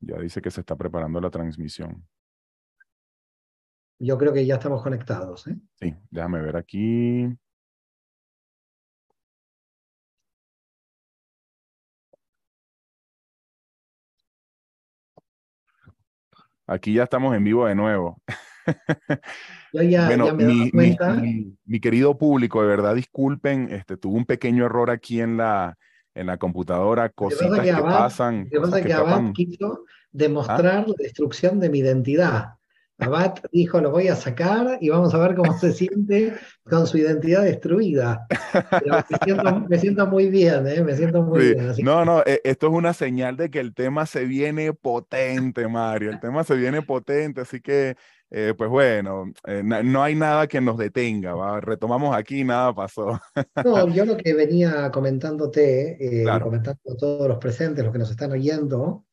Ya dice que se está preparando la transmisión. Yo creo que ya estamos conectados. ¿eh? Sí, déjame ver aquí. Aquí ya estamos en vivo de nuevo. Yo ya, bueno, me mi, cuenta. Mi, querido público, de verdad disculpen, este, tuve un pequeño error aquí en la, en la computadora, cositas que, pasan. Lo que pasa es que Abad quiso demostrar la destrucción de mi identidad. Abad dijo, lo voy a sacar y vamos a ver cómo se siente con su identidad destruida. me, siento, muy bien, ¿eh? me siento muy bien. no, no, e, esto es una señal de que el tema se viene potente, Mario. El tema se viene potente, así que, eh, pues bueno, eh, no hay nada que nos detenga. ¿va? Retomamos aquí, nada pasó. no, yo lo que venía comentándote, comentando a todos los presentes, los que nos están oyendo,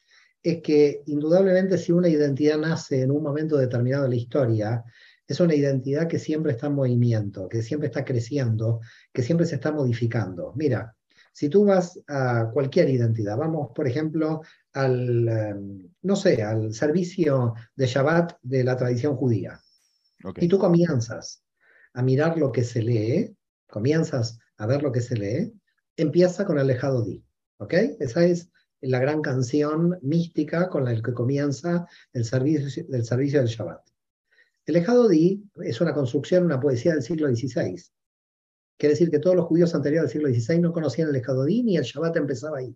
es que indudablemente si una identidad nace en un momento determinado de la historia, es una identidad que siempre está en movimiento, que siempre está creciendo, que siempre se está modificando. Mira, si tú vas a cualquier identidad, vamos por ejemplo al, em, no sé, al servicio de Shabbat de la tradición judía, y tú comienzas a mirar lo que se lee, comienzas a ver lo que se lee, empieza con el lejado di, ¿ok? Esa es la gran canción mística con la que comienza el servicio del servicio del Shabbat. El Ejado Di es una construcción, una poesía del siglo XVI. Quiere decir que todos los judíos anteriores del siglo XVI no conocían el Ejado Di ni el Shabbat empezaba ahí.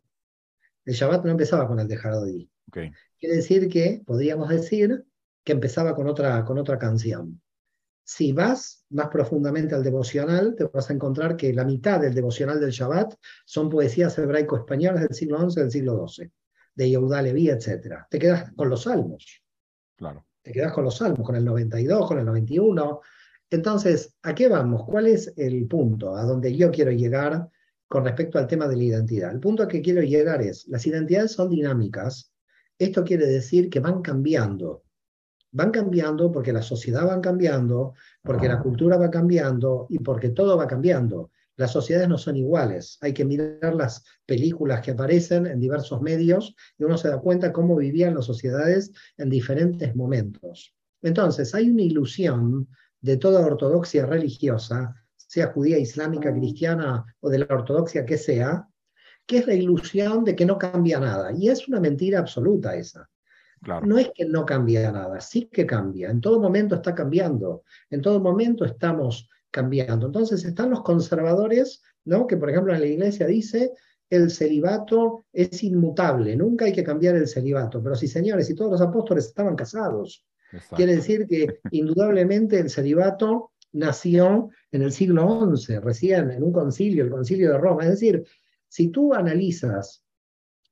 El Shabbat no empezaba con el Ejado Di. Quiere decir que, podríamos decir, que empezaba con otra, con otra canción. Si vas más profundamente al devocional, te vas a encontrar que la mitad del devocional del Shabbat son poesías hebraico-españolas del siglo XI del siglo XII, de Yehuda Leví, etc. Te quedas con los salmos. Claro. Te quedas con los salmos, con el 92, con el 91. Entonces, ¿a qué vamos? ¿Cuál es el punto a donde yo quiero llegar con respecto al tema de la identidad? El punto a que quiero llegar es, las identidades son dinámicas. Esto quiere decir que van cambiando van cambiando porque la sociedad va cambiando, porque la cultura va cambiando y porque todo va cambiando. Las sociedades no son iguales. Hay que mirar las películas que aparecen en diversos medios y uno se da cuenta cómo vivían las sociedades en diferentes momentos. Entonces, hay una ilusión de toda ortodoxia religiosa, sea judía, islámica, cristiana o de la ortodoxia que sea, que es la ilusión de que no cambia nada. Y es una mentira absoluta esa. No es que no cambia nada, sí que cambia. En todo momento está cambiando. En todo momento estamos cambiando. Entonces están los conservadores, ¿no? que por ejemplo en la iglesia dice el celibato es inmutable, nunca hay que cambiar el celibato. Pero sí, señores, y todos los apóstoles estaban casados. Quiere decir que indudablemente el celibato nació en el siglo XI, recién en un concilio, el concilio de Roma. Es decir, si tú analizas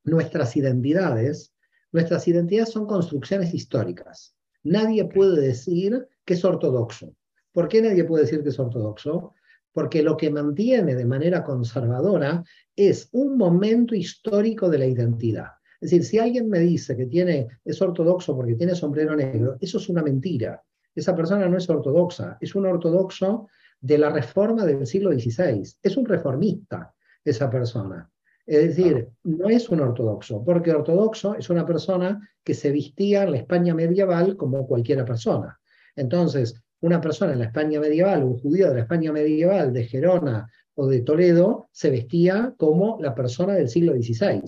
nuestras identidades, Nuestras identidades son construcciones históricas. Nadie puede decir que es ortodoxo. ¿Por qué nadie puede decir que es ortodoxo? Porque lo que mantiene de manera conservadora es un momento histórico de la identidad. Es decir, si alguien me dice que tiene, es ortodoxo porque tiene sombrero negro, eso es una mentira. Esa persona no es ortodoxa, es un ortodoxo de la reforma del siglo XVI. Es un reformista esa persona. Es decir, no es un ortodoxo, porque ortodoxo es una persona que se vestía en la España medieval como cualquiera persona. Entonces, una persona en la España medieval, un judío de la España medieval, de Gerona o de Toledo, se vestía como la persona del siglo XVI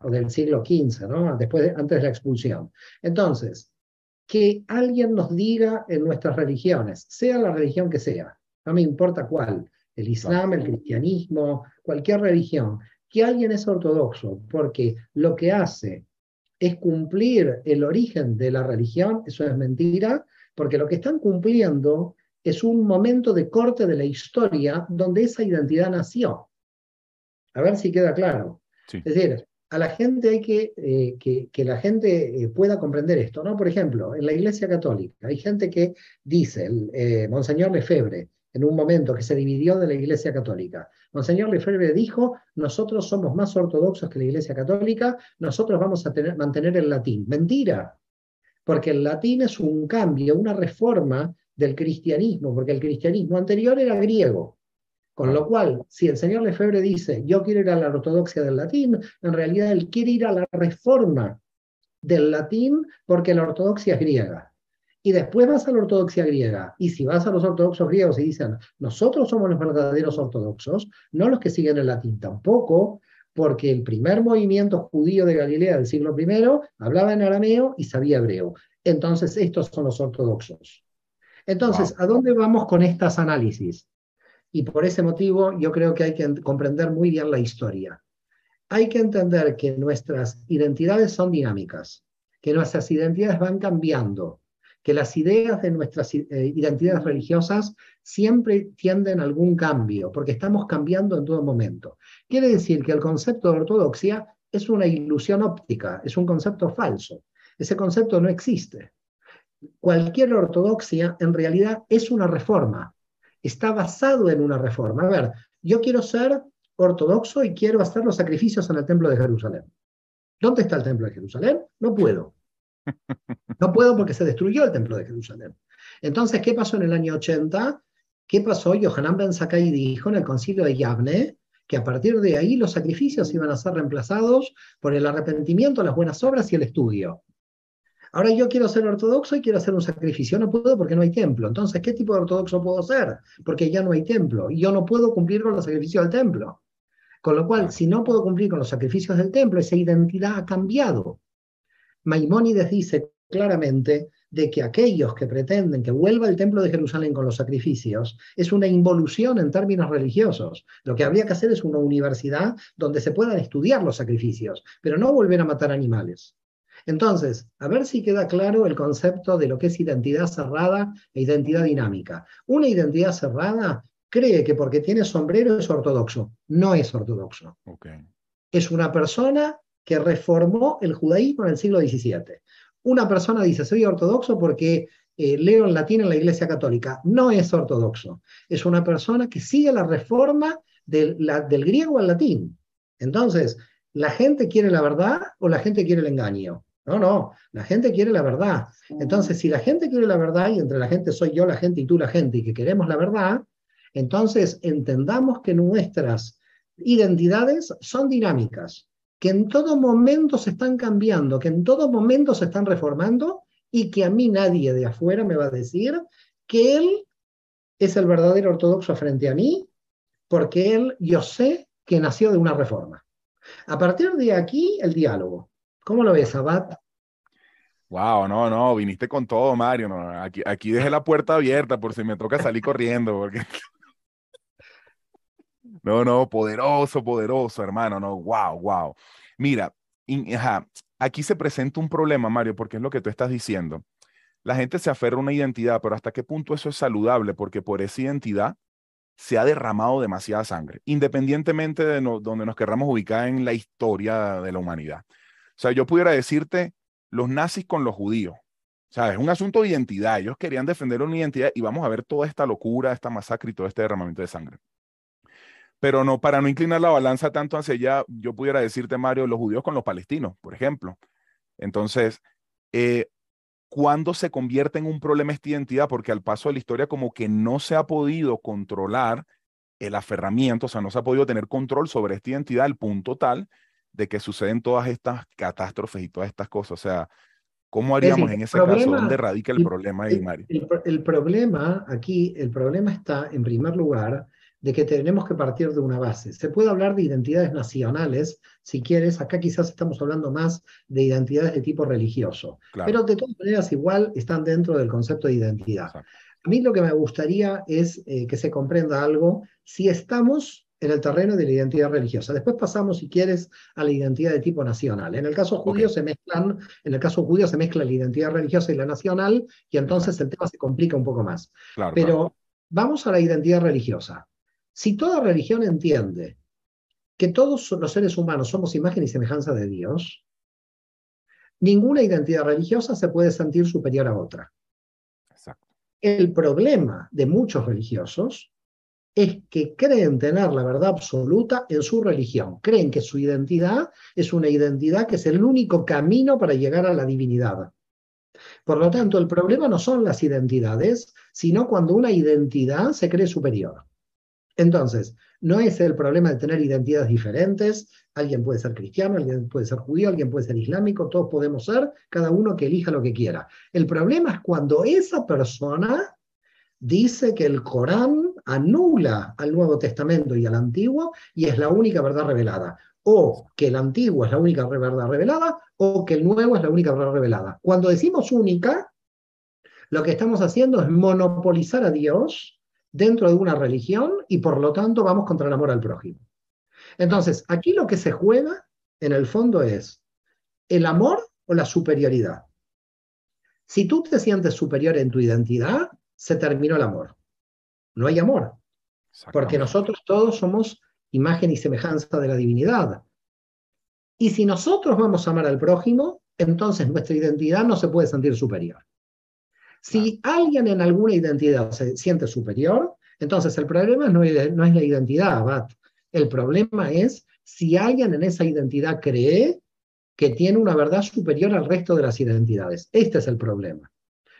o del siglo XV, ¿no? Después, antes de la expulsión. Entonces, que alguien nos diga en nuestras religiones, sea la religión que sea, no me importa cuál, el Islam, el cristianismo, cualquier religión, que alguien es ortodoxo porque lo que hace es cumplir el origen de la religión, eso es mentira, porque lo que están cumpliendo es un momento de corte de la historia donde esa identidad nació. A ver si queda claro. Es decir, a la gente hay que, eh, que, la gente eh, pueda comprender esto, ¿no? Por ejemplo, en la Iglesia Católica hay gente que dice, el, eh, Monseñor Lefebvre, en un momento que se dividió de la Iglesia Católica. Monseñor Lefebvre dijo, nosotros somos más ortodoxos que la Iglesia Católica, nosotros vamos a mantener el latín. Mentira, porque el latín es un cambio, una reforma del cristianismo, porque el cristianismo anterior era griego. Con lo cual, si el señor Lefebvre dice, yo quiero ir a la ortodoxia del latín, en realidad él quiere ir a la reforma del latín porque la ortodoxia es griega. Y después vas a la ortodoxia griega. Y si vas a los ortodoxos griegos y dicen, nosotros somos los verdaderos ortodoxos, no los que siguen el latín tampoco, porque el primer movimiento judío de Galilea del siglo I hablaba en arameo y sabía hebreo. Entonces, estos son los ortodoxos. Entonces, ¿a dónde vamos con estas análisis? Y por ese motivo yo creo que hay que comprender muy bien la historia. Hay que entender que nuestras identidades son dinámicas, que nuestras identidades van cambiando, que las ideas de nuestras eh, identidades religiosas siempre tienden a algún cambio, porque estamos cambiando en todo momento. Quiere decir que el concepto de ortodoxia es una ilusión óptica, es un concepto falso. Ese concepto no existe. Cualquier ortodoxia en realidad es una reforma, está basado en una reforma. A ver, yo quiero ser ortodoxo y quiero hacer los sacrificios en el templo de Jerusalén. ¿Dónde está el templo de Jerusalén? No puedo. No puedo porque se destruyó el templo de Jerusalén. Entonces, ¿qué pasó en el año 80? ¿Qué pasó? Yohanan Ben Sakai dijo en el concilio de Yavne que a partir de ahí los sacrificios iban a ser reemplazados por el arrepentimiento, las buenas obras y el estudio. Ahora yo quiero ser ortodoxo y quiero hacer un sacrificio. No puedo porque no hay templo. Entonces, ¿qué tipo de ortodoxo puedo ser? Porque ya no hay templo. Y yo no puedo cumplir con los sacrificios del templo. Con lo cual, si no puedo cumplir con los sacrificios del templo, esa identidad ha cambiado. Maimónides dice claramente de que aquellos que pretenden que vuelva el templo de Jerusalén con los sacrificios es una involución en términos religiosos. Lo que habría que hacer es una universidad donde se puedan estudiar los sacrificios, pero no volver a matar animales. Entonces, a ver si queda claro el concepto de lo que es identidad cerrada e identidad dinámica. Una identidad cerrada cree que porque tiene sombrero es ortodoxo. No es ortodoxo. Es una persona que reformó el judaísmo en el siglo XVII. Una persona dice, soy ortodoxo porque eh, leo en latín en la Iglesia Católica. No es ortodoxo. Es una persona que sigue la reforma del, del griego al latín. Entonces, ¿la gente quiere la verdad o la gente quiere el engaño? No, no, la gente quiere la verdad. Entonces, si la gente quiere la verdad, y entre la gente soy yo la gente y tú la gente, y que queremos la verdad, entonces entendamos que nuestras identidades son dinámicas que en todo momento se están cambiando, que en todo momento se están reformando y que a mí nadie de afuera me va a decir que él es el verdadero ortodoxo frente a mí, porque él, yo sé que nació de una reforma. A partir de aquí, el diálogo. ¿Cómo lo ves, Abad? Wow, no, no, viniste con todo, Mario. No, aquí, aquí dejé la puerta abierta por si me toca salir corriendo, no, no, poderoso, poderoso, hermano, no, wow, wow. Mira, aquí se presenta un problema, Mario, porque es lo que tú estás diciendo. La gente se aferra a una identidad, pero ¿hasta qué punto eso es saludable? Porque por esa identidad se ha derramado demasiada sangre, independientemente de donde nos querramos ubicar en la historia de la humanidad. Sea, yo pudiera decirte los nazis con los judíos. O sea, es un asunto de identidad. Ellos querían defender una identidad y vamos a ver toda esta locura, esta masacre y todo este derramamiento de sangre. Pero no, para no inclinar la balanza tanto hacia allá, yo pudiera decirte, Mario, los judíos con los palestinos, por ejemplo. Entonces, eh, ¿cuándo se convierte en un problema esta identidad? Porque al paso de la historia como que no se ha podido controlar el aferramiento, o sea, no se ha podido tener control sobre esta identidad al punto tal de que suceden todas estas catástrofes y todas estas cosas. O sea, ¿cómo haríamos en ese caso? ¿Dónde radica el, problema ahí, Mario? el, problema aquí, el problema está, en primer lugar, de que tenemos que partir de una base. Se puede hablar de identidades nacionales, si quieres, acá quizás estamos hablando más de identidades de tipo religioso, pero de todas maneras igual están dentro del concepto de identidad. A mí lo que me gustaría es eh, que se comprenda algo, si estamos en el terreno de la identidad religiosa. Después pasamos, si quieres, a la identidad de tipo nacional. En el caso judío se mezclan, en el caso judío se mezcla la identidad religiosa y la nacional, y entonces el tema se complica un poco más. Pero vamos a la identidad religiosa. Si toda religión entiende que todos los seres humanos somos imagen y semejanza de Dios, ninguna identidad religiosa se puede sentir superior a otra. El problema de muchos religiosos es que creen tener la verdad absoluta en su religión. Creen que su identidad es una identidad que es el único camino para llegar a la divinidad. Por lo tanto, el problema no son las identidades, sino cuando una identidad se cree superior. Entonces, No es el problema de tener identidades diferentes. Alguien puede ser cristiano, alguien puede ser judío, alguien puede ser islámico, todos podemos ser, cada uno que elija lo que quiera. El problema es cuando esa persona dice que el Corán anula al Nuevo Testamento y al Antiguo y es la única verdad revelada. O que el Antiguo es la única verdad revelada o que el Nuevo es la única verdad revelada. Cuando decimos única, lo que estamos haciendo es monopolizar a Dios dentro de una religión y por lo tanto vamos contra el amor al prójimo. Entonces, aquí lo que se juega en el fondo es el amor o la superioridad. Si tú te sientes superior en tu identidad, se terminó el amor. No hay amor. Porque nosotros todos somos imagen y semejanza de la divinidad. Y si nosotros vamos a amar al prójimo, entonces nuestra identidad no se puede sentir superior. Si alguien en alguna identidad se siente superior, entonces el problema no es, no es la identidad, Abad. El problema es si alguien en esa identidad cree que tiene una verdad superior al resto de las identidades. Este es el problema.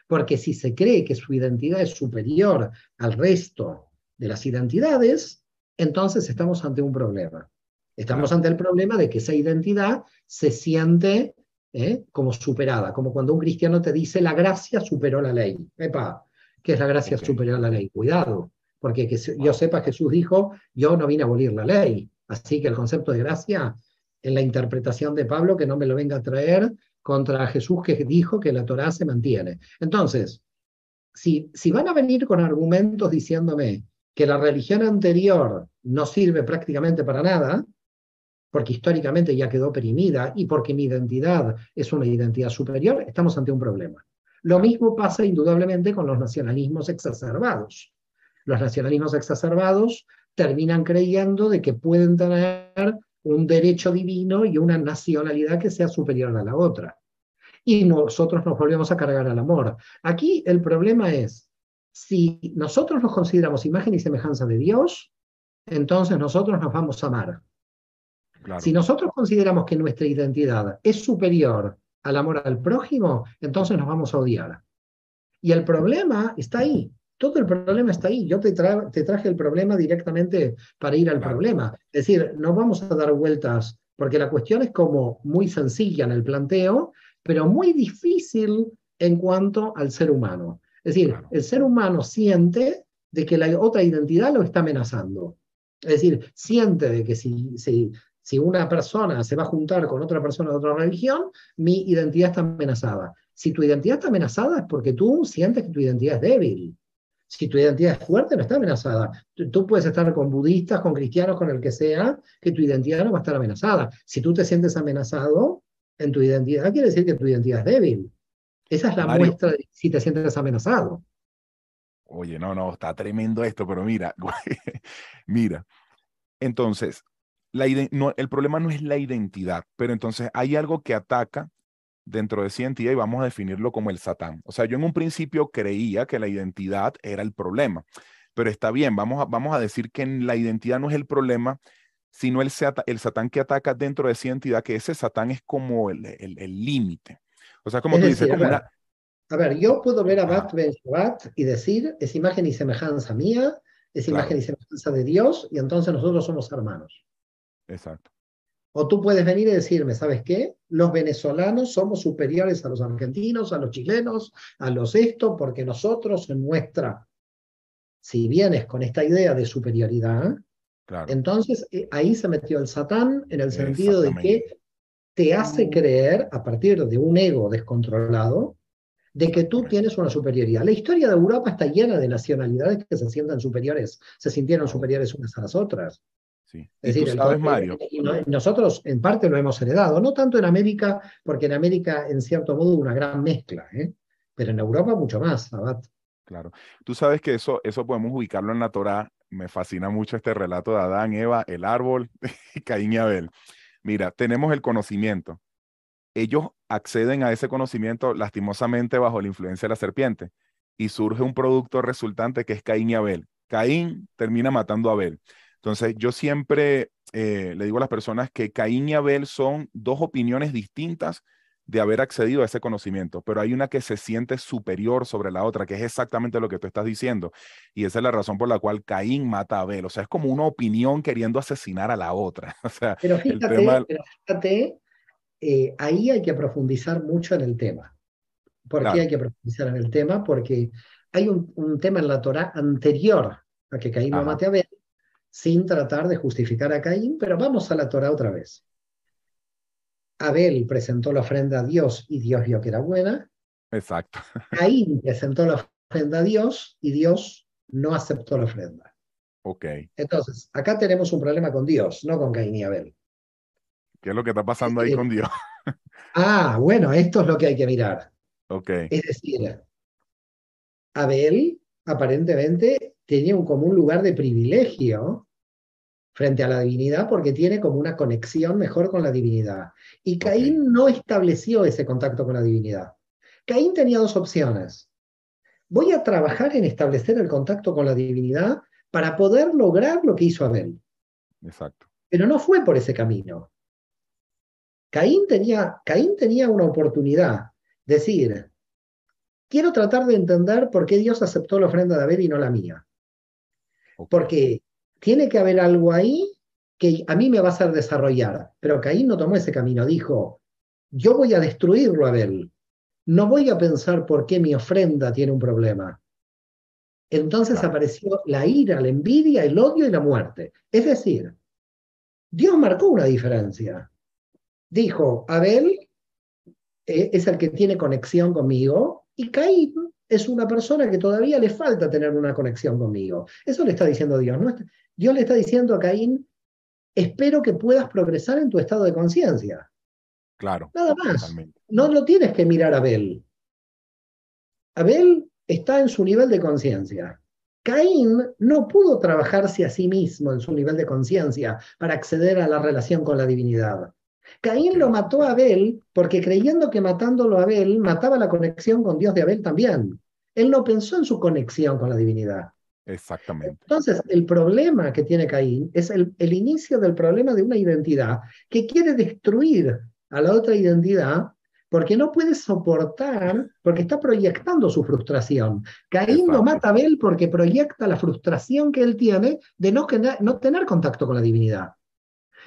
Porque si se cree que su identidad es superior al resto de las identidades, entonces estamos ante un problema. Estamos ante el problema de que esa identidad se siente ¿eh? como superada, como cuando un cristiano te dice la gracia superó la ley. Epa, ¿qué es la gracia superior a la ley? Cuidado, porque que yo sepa, Jesús dijo, yo no vine a abolir la ley. Así que el concepto de gracia, en la interpretación de Pablo, que no me lo venga a traer contra Jesús que dijo que la Torá se mantiene. Entonces, si, si van a venir con argumentos diciéndome que la religión anterior no sirve prácticamente para nada, porque históricamente ya quedó perimida y porque mi identidad es una identidad superior, estamos ante un problema. Lo mismo pasa indudablemente con los nacionalismos exacerbados. Los nacionalismos exacerbados terminan creyendo de que pueden tener un derecho divino y una nacionalidad que sea superior a la otra. Y nosotros nos volvemos a cargar al amor. Aquí el problema es, si nosotros nos consideramos imagen y semejanza de Dios, entonces nosotros nos vamos a amar. Si nosotros consideramos que nuestra identidad es superior al amor al prójimo, entonces nos vamos a odiar. Y el problema está ahí. Todo el problema está ahí. Yo te, traje el problema directamente para ir al problema. Es decir, no vamos a dar vueltas, porque la cuestión es como muy sencilla en el planteo, pero muy difícil en cuanto al ser humano. Es decir, el ser humano siente de que la otra identidad lo está amenazando. Es decir, siente de que si, si, si una persona se va a juntar con otra persona de otra religión, mi identidad está amenazada. Si tu identidad está amenazada es porque tú sientes que tu identidad es débil. Si tu identidad es fuerte, no está amenazada. Tú, puedes estar con budistas, con cristianos, con el que sea, que tu identidad no va a estar amenazada. Si tú te sientes amenazado en tu identidad, quiere decir que tu identidad es débil. Esa es la muestra de si te sientes amenazado. Oye, no, no, está tremendo esto, pero mira, mira. Entonces, la no, el problema no es la identidad, pero entonces hay algo que ataca dentro de identidad y vamos a definirlo como el Satán. O sea, yo en un principio creía que la identidad era el problema, pero está bien, vamos a, vamos a decir que la identidad no es el problema, sino el, el Satán que ataca dentro de identidad, que ese Satán es como el límite. O sea, como tú dices, a, ver, yo puedo ver a Bat Ben y decir, es imagen y semejanza mía, es imagen y semejanza de Dios, y entonces nosotros somos hermanos. Exacto. O tú puedes venir y decirme, ¿sabes qué? Los venezolanos somos superiores a los argentinos, a los chilenos, a los esto, porque nosotros en nuestra, si vienes con esta idea de superioridad, entonces eh, ahí se metió el satán en el sentido de que te hace creer, a partir de un ego descontrolado, de que tú tienes una superioridad. La historia de Europa está llena de nacionalidades que se sientan superiores, se sintieron superiores unas a las otras. Es decir, Mario? nosotros en parte lo hemos heredado, no tanto en América, porque en América en cierto modo una gran mezcla, ¿eh? pero en Europa mucho más, Abad. Claro. Tú sabes que eso, eso podemos ubicarlo en la Torá. Me fascina mucho este relato de Adán, Eva, el árbol, Caín y Abel. Mira, tenemos el conocimiento. Ellos acceden a ese conocimiento lastimosamente bajo la influencia de la serpiente y surge un producto resultante que es Caín y Abel. Caín termina matando a Abel. Entonces, yo siempre eh, le digo a las personas que Caín y Abel son dos opiniones distintas de haber accedido a ese conocimiento, pero hay una que se siente superior sobre la otra, que es exactamente lo que tú estás diciendo. Y esa es la razón por la cual Caín mata a Abel. O sea, es como una opinión queriendo asesinar a la otra. O sea, pero fíjate, eh, ahí hay que profundizar mucho en el tema. ¿Por qué hay que profundizar en el tema? Porque hay un, tema en la Torah anterior a que Caín no mate a Abel, sin tratar de justificar a Caín, pero vamos a la Torah otra vez. Abel presentó la ofrenda a Dios y Dios vio que era buena. Exacto. Caín presentó la ofrenda a Dios y Dios no aceptó la ofrenda. Ok. Entonces, acá tenemos un problema con Dios, no con Caín y Abel. ¿Qué es lo que está pasando ahí con Dios? ah, bueno, esto es lo que hay que mirar. Ok. Es decir, Abel aparentemente tenía un, como un lugar de privilegio frente a la divinidad porque tiene como una conexión mejor con la divinidad. Y Caín no estableció ese contacto con la divinidad. Caín tenía dos opciones. Voy a trabajar en establecer el contacto con la divinidad para poder lograr lo que hizo Abel. Exacto. Pero no fue por ese camino. Caín tenía, Caín tenía una oportunidad. Decir, quiero tratar de entender por qué Dios aceptó la ofrenda de Abel y no la mía. Porque tiene que haber algo ahí que a mí me va a hacer desarrollar. Pero Caín no tomó ese camino, dijo, yo voy a destruirlo, Abel. No voy a pensar por qué mi ofrenda tiene un problema. Entonces apareció la ira, la envidia, el odio y la muerte. Es decir, Dios marcó una diferencia. Dijo, Abel eh, es el que tiene conexión conmigo y Caín es una persona que todavía le falta tener una conexión conmigo. Eso le está diciendo Dios. ¿no? Dios le está diciendo a Caín, espero que puedas progresar en tu estado de conciencia. Claro. Nada más. No lo tienes que mirar a Abel. Abel está en su nivel de conciencia. Caín no pudo trabajarse a sí mismo en su nivel de conciencia para acceder a la relación con la divinidad. Caín lo mató a Abel porque creyendo que matándolo a Abel mataba la conexión con Dios de Abel también. Él no pensó en su conexión con la divinidad. Exactamente. Entonces, el problema que tiene Caín es el, el, inicio del problema de una identidad que quiere destruir a la otra identidad porque no puede soportar, porque está proyectando su frustración. Caín no mata a Abel porque proyecta la frustración que él tiene de no, no tener contacto con la divinidad.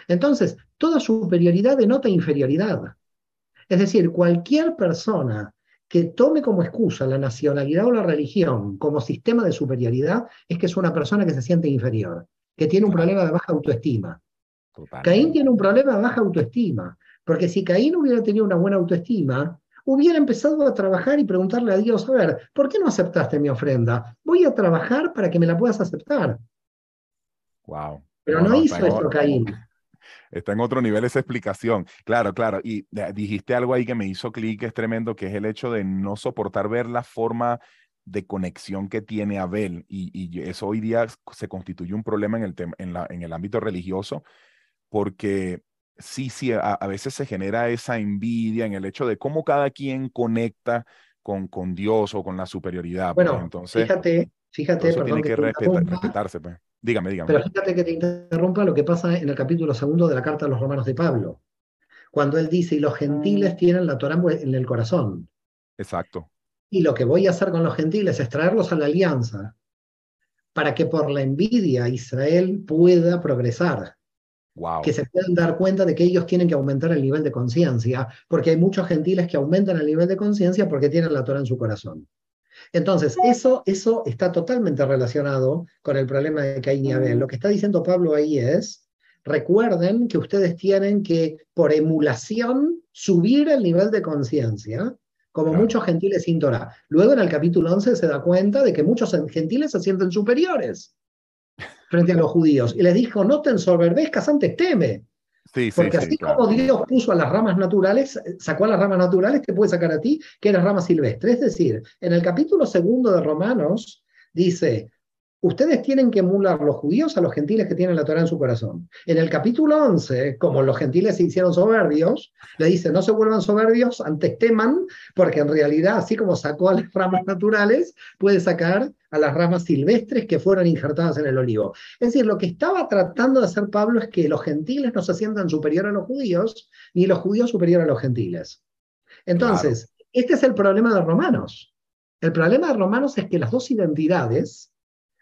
Entonces, toda superioridad denota inferioridad. Es decir, cualquier persona que tome como excusa la nacionalidad o la religión como sistema de superioridad es que es una persona que se siente inferior, que tiene un problema de baja autoestima. Caín tiene un problema de baja autoestima, porque si Caín hubiera tenido una buena autoestima, hubiera empezado a trabajar y preguntarle a Dios, a ver, ¿por qué no aceptaste mi ofrenda? Voy a trabajar para que me la puedas aceptar. Wow. Pero no, hizo eso Caín está en otro nivel esa explicación. Claro, claro. Y dijiste algo ahí que me hizo clic, es tremendo, que es el hecho de no soportar ver la forma de conexión que tiene Abel. Y, eso hoy día se constituye un problema en el, en, la, en el ámbito religioso, porque sí, sí, a, veces se genera esa envidia en el hecho de cómo cada quien conecta con, con Dios o con la superioridad. Pues. Bueno, entonces, fíjate, fíjate, eso tiene que, respetarse. Pues. Dígame, dígame. Pero fíjate que te interrumpa lo que pasa en el capítulo segundo de la carta a los romanos de Pablo, cuando él dice, y los gentiles tienen la Torah en el corazón. Exacto. Y lo que voy a hacer con los gentiles es traerlos a la alianza para que por la envidia Israel pueda progresar. Wow. Que se puedan dar cuenta de que ellos tienen que aumentar el nivel de conciencia, porque hay muchos gentiles que aumentan el nivel de conciencia porque tienen la Torah en su corazón. Entonces, eso, eso está totalmente relacionado con el problema de Caín y Abel. Lo que está diciendo Pablo ahí es, recuerden que ustedes tienen que, por emulación, subir el nivel de conciencia, como muchos gentiles sin Torah. Luego en el capítulo 11 se da cuenta de que muchos gentiles se sienten superiores frente a los judíos. Y les dijo, no te ensoberbezcas antes teme. Porque así como Dios puso a las ramas naturales, sacó a las ramas naturales, te puede sacar a ti, que eres rama silvestre. Es decir, en el capítulo segundo de Romanos dice, Ustedes tienen que emular los judíos a los gentiles que tienen la Torah en su corazón. En el capítulo 11, como los gentiles se hicieron soberbios, le dice, no se vuelvan soberbios, antes teman, porque en realidad, así como sacó a las ramas naturales, puede sacar a las ramas silvestres que fueron injertadas en el olivo. Es decir, lo que estaba tratando de hacer Pablo es que los gentiles no se sientan superior a los judíos, ni los judíos superior a los gentiles. Entonces, este es el problema de Romanos. El problema de Romanos es que las dos identidades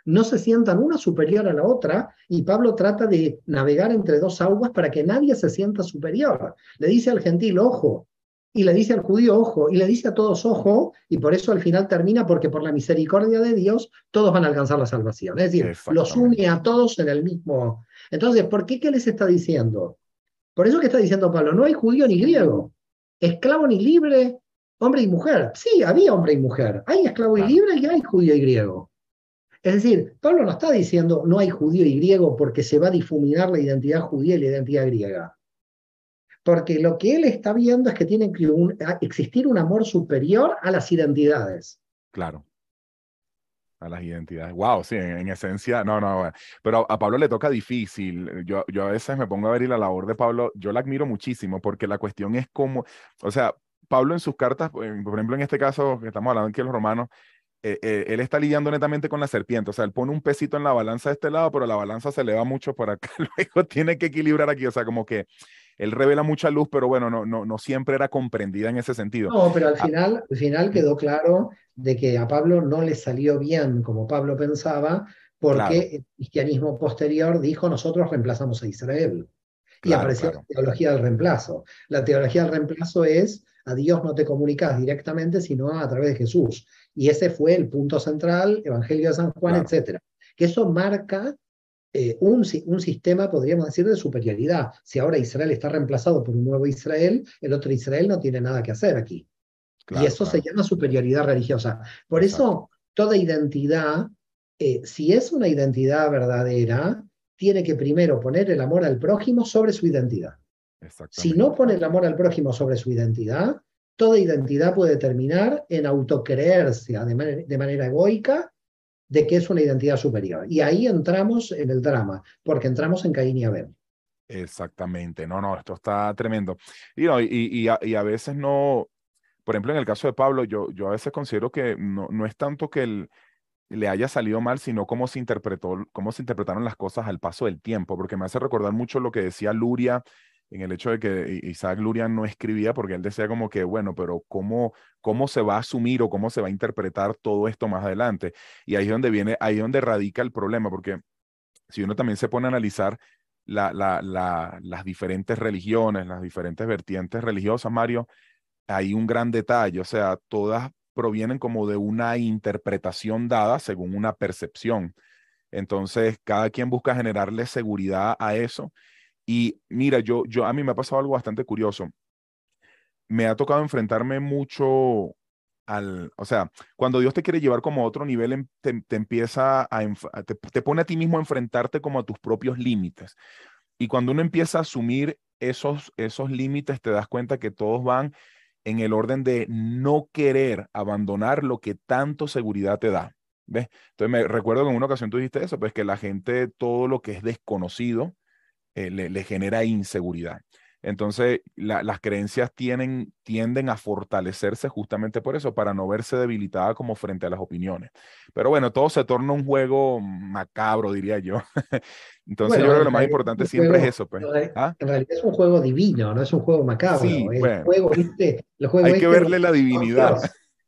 no se sientan una superior a la otra y Pablo trata de navegar entre dos aguas para que nadie se sienta superior. Le dice al gentil, ojo, y le dice al judío, ojo, y le dice a todos, ojo, y por eso al final termina porque por la misericordia de Dios todos van a alcanzar la salvación. Es decir, los une a todos en el mismo. Entonces, ¿por qué qué les está diciendo? Por eso que está diciendo Pablo, no hay judío ni griego, esclavo ni libre, hombre y mujer. Sí, había hombre y mujer, hay esclavo y libre y hay judío y griego. Es decir, Pablo no está diciendo no hay judío y griego porque se va a difuminar la identidad judía y la identidad griega. Porque lo que él está viendo es que tiene que existir un amor superior a las identidades. Claro. A las identidades. Wow, sí, en, esencia, no, no, pero a Pablo le toca difícil. Yo, yo a veces me pongo a ver la labor de Pablo, yo la admiro muchísimo porque la cuestión es cómo, o sea, Pablo en sus cartas, por ejemplo, en este caso que estamos hablando aquí de los romanos, eh, eh, él está lidiando netamente con la serpiente, o sea, él pone un pesito en la balanza de este lado, pero la balanza se eleva mucho por acá, luego tiene que equilibrar aquí, o sea, como que él revela mucha luz, pero bueno, no, no, no siempre era comprendida en ese sentido. No, pero al ah, final, al final quedó claro de que a Pablo no le salió bien como Pablo pensaba, porque el cristianismo posterior dijo nosotros reemplazamos a Israel. y apareció la teología del reemplazo. La teología del reemplazo es a Dios no te comunicas directamente, sino a través de Jesús. Y ese fue el punto central, Evangelio de San Juan, etc. etcétera. Que eso marca eh, un, un, sistema, podríamos decir, de superioridad. Si ahora Israel está reemplazado por un nuevo Israel, el otro Israel no tiene nada que hacer aquí. y eso se llama superioridad religiosa. Por eso, toda identidad, eh, si es una identidad verdadera, tiene que primero poner el amor al prójimo sobre su identidad. Si no pone el amor al prójimo sobre su identidad, toda identidad puede terminar en autocreerse de, de manera egoica de que es una identidad superior. Y ahí entramos en el drama, porque entramos en Caín y Abel. Exactamente, no, no, esto está tremendo. Y, a, veces no, por ejemplo, en el caso de Pablo, yo, yo a veces considero que no, no es tanto que le haya salido mal, sino cómo se interpretó, cómo se interpretaron las cosas al paso del tiempo, porque me hace recordar mucho lo que decía Luria en el hecho de que Isaac Luria no escribía porque él decía como que, bueno, pero ¿cómo, cómo se va a asumir o cómo se va a interpretar todo esto más adelante? Y ahí es donde viene, ahí es donde radica el problema, porque si uno también se pone a analizar la, la, la, las diferentes religiones, las diferentes vertientes religiosas, Mario, hay un gran detalle, o sea, todas provienen como de una interpretación dada según una percepción. Entonces, cada quien busca generarle seguridad a eso y mira, yo, yo, a mí me ha pasado algo bastante curioso. Me ha tocado enfrentarme mucho al, o sea, cuando Dios te quiere llevar como a otro nivel, em, te, empieza a, te, pone a ti mismo a enfrentarte como a tus propios límites. Y cuando uno empieza a asumir esos, esos límites, te das cuenta que todos van en el orden de no querer abandonar lo que tanto seguridad te da. ¿Ves? Entonces me recuerdo que en una ocasión tú dijiste eso, pues que la gente, todo lo que es desconocido, eh, le, genera inseguridad. Entonces, las creencias tienen, tienden a fortalecerse justamente por eso, para no verse debilitada como frente a las opiniones. Pero bueno, todo se torna un juego macabro, diría yo. Entonces, yo creo que lo más importante siempre es eso. Pues. ¿Ah? En realidad es un juego divino, no es un juego macabro. Sí, el juego, ¿viste? Hay que este verle la divinidad.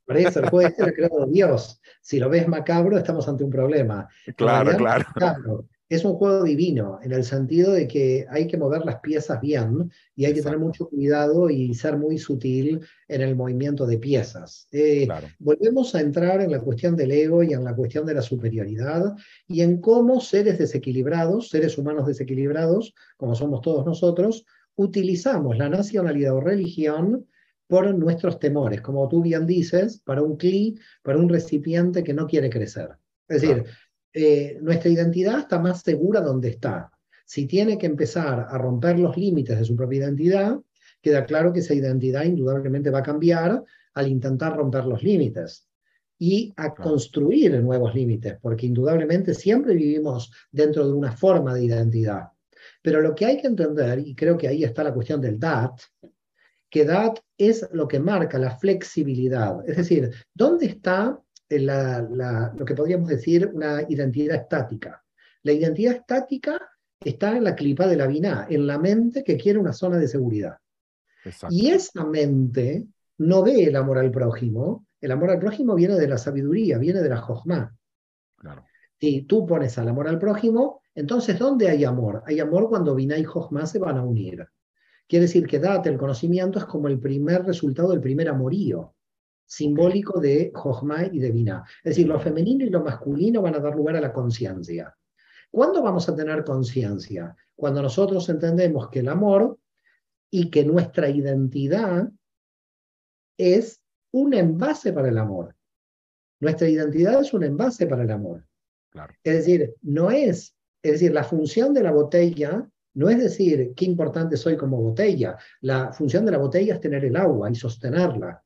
Por eso, el juego este lo creó Dios. Si lo ves macabro, estamos ante un problema. Claro, claro es un juego divino, en el sentido de que hay que mover las piezas bien y hay que tener mucho cuidado y ser muy sutil en el movimiento de piezas. Eh, volvemos a entrar en la cuestión del ego y en la cuestión de la superioridad y en cómo seres desequilibrados, seres humanos desequilibrados, como somos todos nosotros, utilizamos la nacionalidad o religión por nuestros temores, como tú bien dices, para un cli, para un recipiente que no quiere crecer. Es decir, eh, nuestra identidad está más segura donde está. Si tiene que empezar a romper los límites de su propia identidad, queda claro que esa identidad indudablemente va a cambiar al intentar romper los límites y a construir nuevos límites, porque indudablemente siempre vivimos dentro de una forma de identidad. Pero lo que hay que entender, y creo que ahí está la cuestión del DAT, que DAT es lo que marca la flexibilidad. Es decir, ¿dónde está lo que podríamos decir una identidad estática. La identidad estática está en la clipa de la vina, en la mente que quiere una zona de seguridad. Y esa mente no ve el amor al prójimo, el amor al prójimo viene de la sabiduría, viene de la jojma. Claro. Si tú pones al amor al prójimo, entonces ¿dónde hay amor? Hay amor cuando Vina y Jojma se van a unir. Quiere decir que date el conocimiento es como el primer resultado del primer amorío, simbólico de Jojma y de Vina. Es decir, lo femenino y lo masculino van a dar lugar a la conciencia. ¿Cuándo vamos a tener conciencia? Cuando nosotros entendemos que el amor y que nuestra identidad es un envase para el amor. Nuestra identidad es un envase para el amor. Es decir, no es, es decir, la función de la botella no es decir qué importante soy como botella. La función de la botella es tener el agua y sostenerla.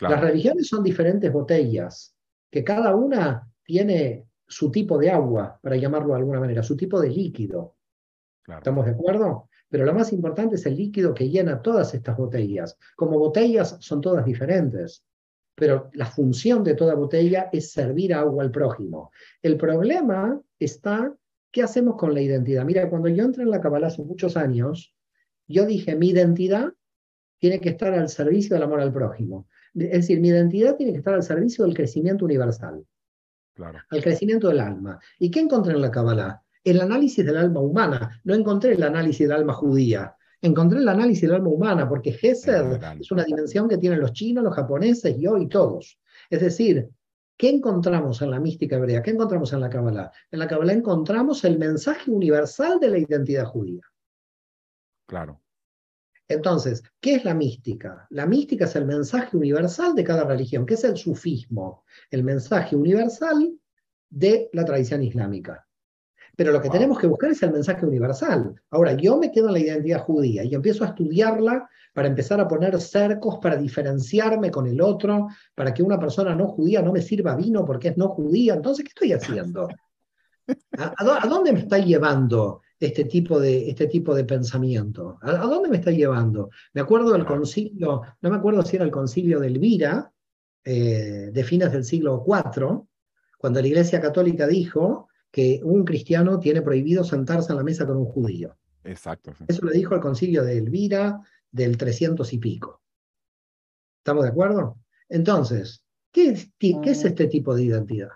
Las religiones son diferentes botellas, que cada una tiene su tipo de agua, para llamarlo de alguna manera, su tipo de líquido. ¿Estamos de acuerdo? Pero lo más importante es el líquido que llena todas estas botellas. Como botellas son todas diferentes, pero la función de toda botella es servir agua al prójimo. El problema está, ¿qué hacemos con la identidad? Mira, cuando yo entré en la Kabbalah hace muchos años, yo dije, mi identidad tiene que estar al servicio del amor al prójimo. Es decir, mi identidad tiene que estar al servicio del crecimiento universal, claro. al crecimiento del alma. ¿Y qué encontré en la Kabbalah? el análisis del alma humana. No encontré el análisis del alma judía. Encontré el análisis del alma humana, porque Gesed es una dimensión que tienen los chinos, los japoneses y hoy todos. Es decir, ¿qué encontramos en la mística hebrea? ¿Qué encontramos en la Kabbalah? En la Kabbalah encontramos el mensaje universal de la identidad judía. Claro. Entonces, ¿qué es la mística? La mística es el mensaje universal de cada religión. ¿Qué es el sufismo? El mensaje universal de la tradición islámica. Pero lo que tenemos que buscar es el mensaje universal. Ahora, yo me quedo en la identidad judía y empiezo a estudiarla para empezar a poner cercos, para diferenciarme con el otro, para que una persona no judía no me sirva vino porque es no judía. Entonces, ¿qué estoy haciendo? ¿A, dónde me está llevando este tipo de, este tipo de pensamiento? ¿A, dónde me está llevando? Me acuerdo del concilio, no me acuerdo si era el concilio de Elvira, eh, de fines del siglo IV, cuando la Iglesia Católica dijo que un cristiano tiene prohibido sentarse a la mesa con un judío. Exacto. Eso lo dijo el concilio de Elvira del 300 y pico. ¿Estamos de acuerdo? Entonces, ¿qué es, ¿qué es, este tipo de identidad?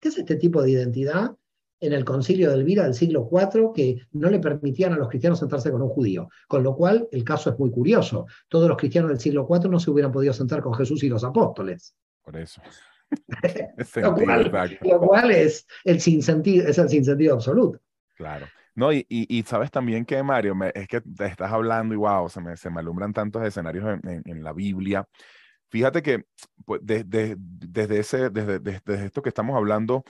¿Qué es este tipo de identidad en el concilio de Elvira del siglo IV que no le permitían a los cristianos sentarse con un judío? Con lo cual, el caso es muy curioso. Todos los cristianos del siglo IV no se hubieran podido sentar con Jesús y los apóstoles. Por eso. lo, cual, es el sinsentido, es el sinsentido absoluto. Claro. No, y, y, sabes también que, Mario, es que te estás hablando y wow, se me, se me alumbran tantos escenarios en, en, la Biblia. Fíjate que pues, desde, ese, desde, desde, esto que estamos hablando,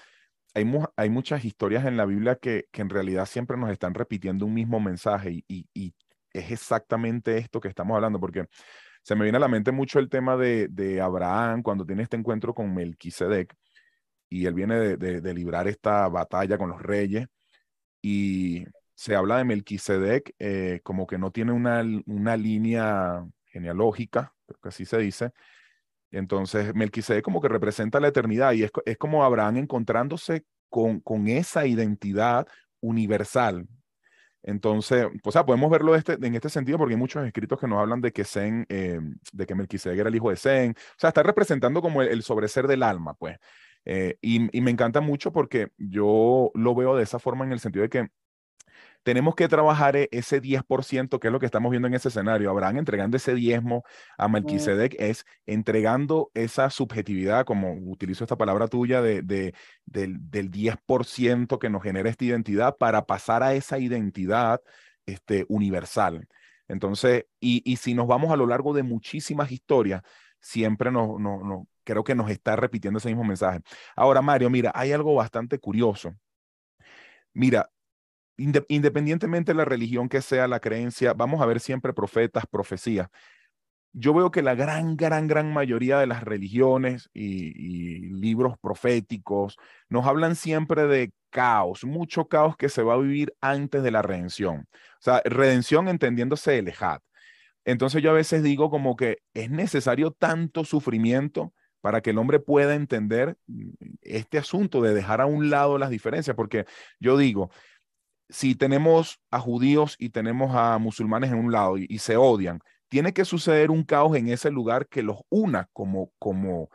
hay, hay muchas historias en la Biblia que, que, en realidad siempre nos están repitiendo un mismo mensaje y, y, y es exactamente esto que estamos hablando, porque se me viene a la mente mucho el tema de, de Abraham cuando tiene este encuentro con Melquisedec y él viene de, de, librar esta batalla con los reyes y se habla de Melquisedec eh, como que no tiene una, una línea genealógica, creo que así se dice. Entonces, Melquisedec como que representa la eternidad y es, es como Abraham encontrándose con, con esa identidad universal, entonces, o sea, podemos verlo este, en este sentido porque hay muchos escritos que nos hablan de que Zen, eh, de que era el hijo de Zen. O sea, está representando como el, sobreser del alma, pues. Eh, y, y, me encanta mucho porque yo lo veo de esa forma en el sentido de que tenemos que trabajar e-, ese 10%, que es lo que estamos viendo en ese escenario. Abraham entregando ese diezmo a Melquisedec es entregando esa subjetividad, como utilizo esta palabra tuya, de, del, del 10% que nos genera esta identidad para pasar a esa identidad este, universal. Entonces, y, y si nos vamos a lo largo de muchísimas historias, siempre nos, no, creo que nos está repitiendo ese mismo mensaje. Ahora, Mario, mira, hay algo bastante curioso. Mira, independientemente de la religión que sea, la creencia, vamos a ver siempre profetas, profecías. Yo veo que la gran, gran, gran mayoría de las religiones y, libros proféticos nos hablan siempre de caos, mucho caos que se va a vivir antes de la redención. O sea, redención entendiéndose el ejad. Entonces yo a veces digo como que es necesario tanto sufrimiento para que el hombre pueda entender este asunto de dejar a un lado las diferencias, porque yo digo, si tenemos a judíos y tenemos a musulmanes en un lado y, se odian, tiene que suceder un caos en ese lugar que los una como, como,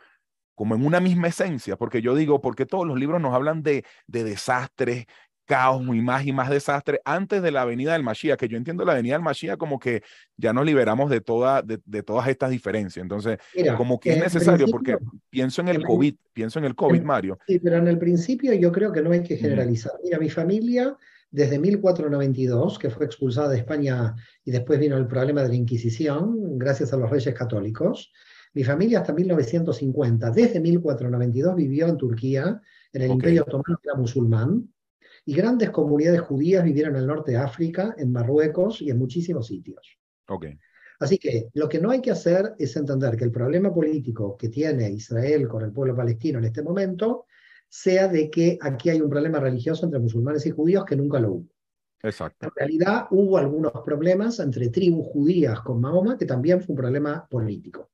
como en una misma esencia, porque yo digo, porque todos los libros nos hablan de, de desastres, caos y más y más desastre antes de la venida del Mashiach, que yo entiendo la venida del Mashiach como que ya nos liberamos de, toda, de, todas estas diferencias. Entonces, como que es necesario, porque pienso en el COVID, pienso en el COVID, Mario. Sí, pero en el principio yo creo que no hay que generalizar. Mira, mi familia desde 1492, que fue expulsada de España y después vino el problema de la Inquisición, gracias a los reyes católicos, mi familia hasta 1950, desde 1492 vivió en Turquía, en el Imperio Otomano, que era musulmán, y grandes comunidades judías vivieron en el norte de África, en Marruecos y en muchísimos sitios. Okay. Así que lo que no hay que hacer es entender que el problema político que tiene Israel con el pueblo palestino en este momento sea de que aquí hay un problema religioso entre musulmanes y judíos que nunca lo hubo. Exacto. En realidad hubo algunos problemas entre tribus judías con Mahoma, que también fue un problema político.